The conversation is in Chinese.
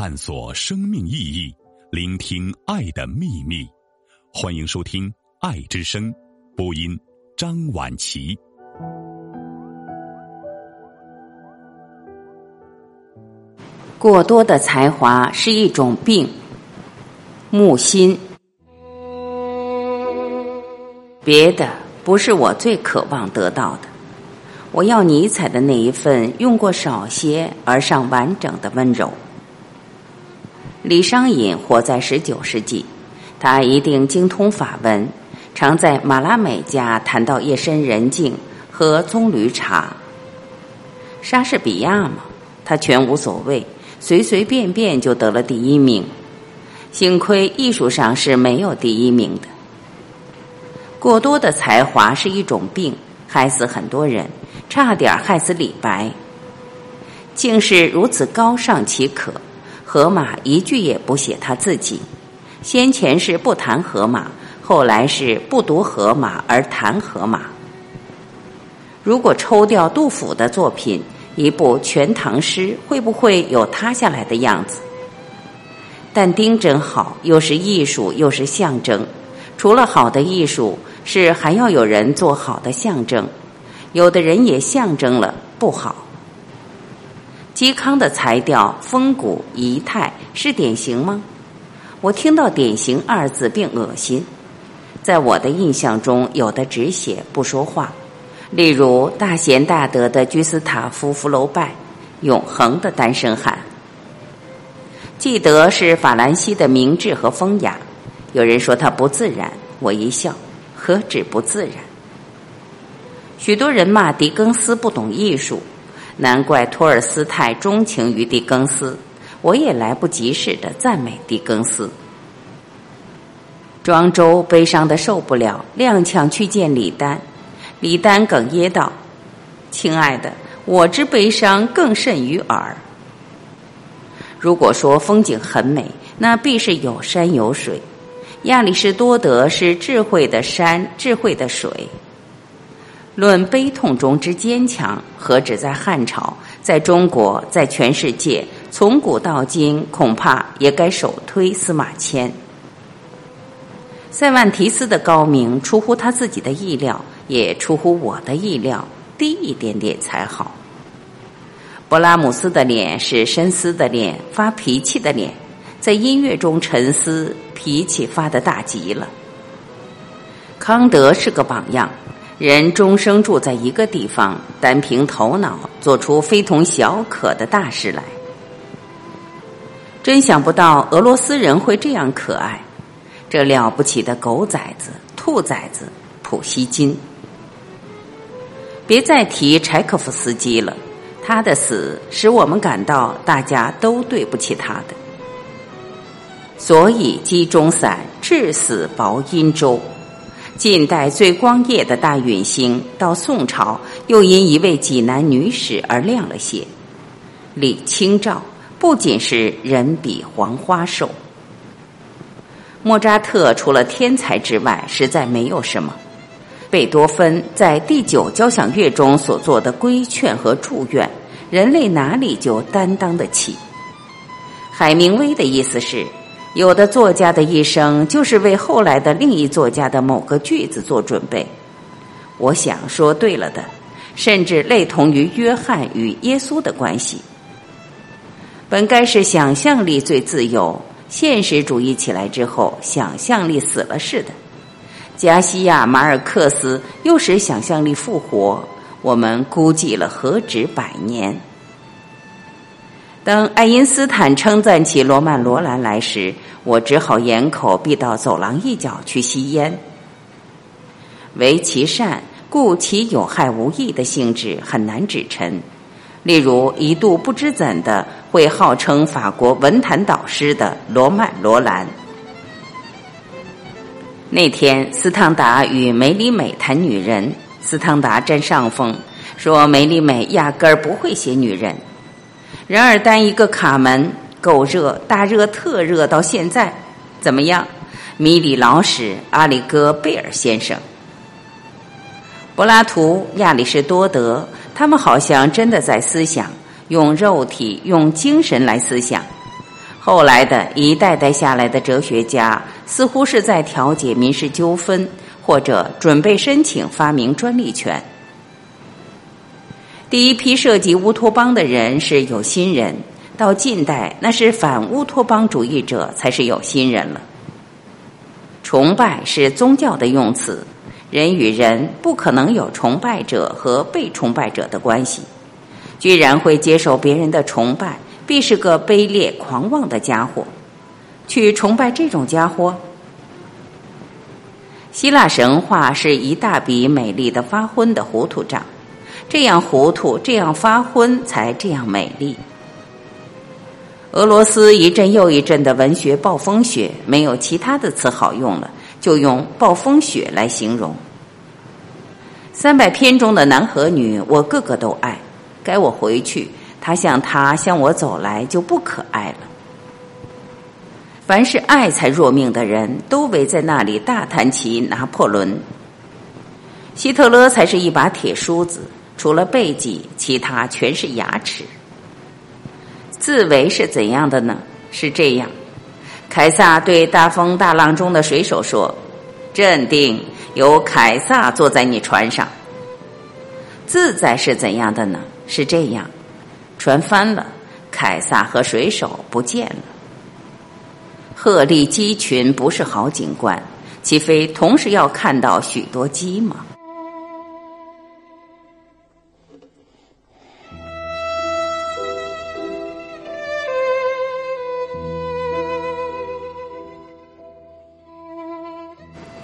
探索生命意义，聆听爱的秘密。欢迎收听《爱之声》，播音张婉琪。过多的才华是一种病。木心，别的不是我最渴望得到的。我要尼采的那一份用过少些而尚完整的温柔。李商隐活在十九世纪，他一定精通法文，常在马拉美家谈到夜深人静和棕榈茶。莎士比亚嘛，他全无所谓，随随便便就得了第一名。幸亏艺术上是没有第一名的。过多的才华是一种病，害死很多人。差点害死李白，竟是如此高尚岂可？荷马一句也不写他自己，先前是不谈荷马，后来是不读荷马而谈荷马。如果抽掉杜甫的作品，一部《全唐诗》会不会有塌下来的样子？但丁真好，又是艺术，又是象征。除了好的艺术，是还要有人做好的象征。有的人也象征了不好。嵇康的才调风骨仪态是典型吗？我听到“典型”二字并恶心。在我的印象中，有的只写不说话，例如大贤大德的居斯塔夫·福楼拜，永恒的单身汉。记得是法兰西的明智和风雅。有人说他不自然，我一笑，何止不自然？许多人骂狄更斯不懂艺术，难怪托尔斯泰钟情于狄更斯。我也来不及似的赞美狄更斯。庄周悲伤的受不了，踉跄去见李丹。李丹哽咽道：“亲爱的，我之悲伤更甚于尔。如果说风景很美，那必是有山有水。亚里士多德是智慧的山，智慧的水。”论悲痛中之坚强，何止在汉朝，在中国，在全世界，从古到今，恐怕也该首推司马迁。塞万提斯的高明出乎他自己的意料，也出乎我的意料，低一点点才好。勃拉姆斯的脸是深思的脸，发脾气的脸，在音乐中沉思，脾气发的大极了。康德是个榜样。人终生住在一个地方，单凭头脑做出非同小可的大事来，真想不到俄罗斯人会这样可爱。这了不起的狗崽子、兔崽子普希金，别再提柴可夫斯基了，他的死使我们感到大家都对不起他的。所以鸡中散，至死薄阴州。近代最光艳的大陨星，到宋朝又因一位济南女史而亮了些。李清照不仅是人比黄花瘦。莫扎特除了天才之外，实在没有什么。贝多芬在第九交响乐中所做的规劝和祝愿，人类哪里就担当得起？海明威的意思是。有的作家的一生就是为后来的另一作家的某个句子做准备。我想说对了的，甚至类同于约翰与耶稣的关系。本该是想象力最自由，现实主义起来之后，想象力死了似的。加西亚马尔克斯又使想象力复活，我们估计了何止百年。当爱因斯坦称赞起罗曼·罗兰来时，我只好掩口避到走廊一角去吸烟。唯其善，故其有害无益的性质很难指陈。例如，一度不知怎的会号称法国文坛导师的罗曼·罗兰。那天，斯汤达与梅里美谈女人，斯汤达占上风，说梅里美压根儿不会写女人。然而，单一个卡门够热，大热特热，到现在怎么样？米里老史、阿里戈贝尔先生、柏拉图、亚里士多德，他们好像真的在思想，用肉体、用精神来思想。后来的一代代下来的哲学家，似乎是在调解民事纠纷，或者准备申请发明专利权。第一批涉及乌托邦的人是有心人，到近代那是反乌托邦主义者才是有心人了。崇拜是宗教的用词，人与人不可能有崇拜者和被崇拜者的关系，居然会接受别人的崇拜，必是个卑劣狂妄的家伙。去崇拜这种家伙，希腊神话是一大笔美丽的发昏的糊涂账。这样糊涂，这样发昏，才这样美丽。俄罗斯一阵又一阵的文学暴风雪，没有其他的词好用了，就用暴风雪来形容。三百篇中的男和女，我个个都爱。该我回去，他向他向我走来，就不可爱了。凡是爱才若命的人，都围在那里大谈起拿破仑。希特勒才是一把铁梳子。除了背脊，其他全是牙齿。自为是怎样的呢？是这样：凯撒对大风大浪中的水手说：“镇定，有凯撒坐在你船上。”自在是怎样的呢？是这样：船翻了，凯撒和水手不见了。鹤立鸡群不是好景观，岂非同时要看到许多鸡吗？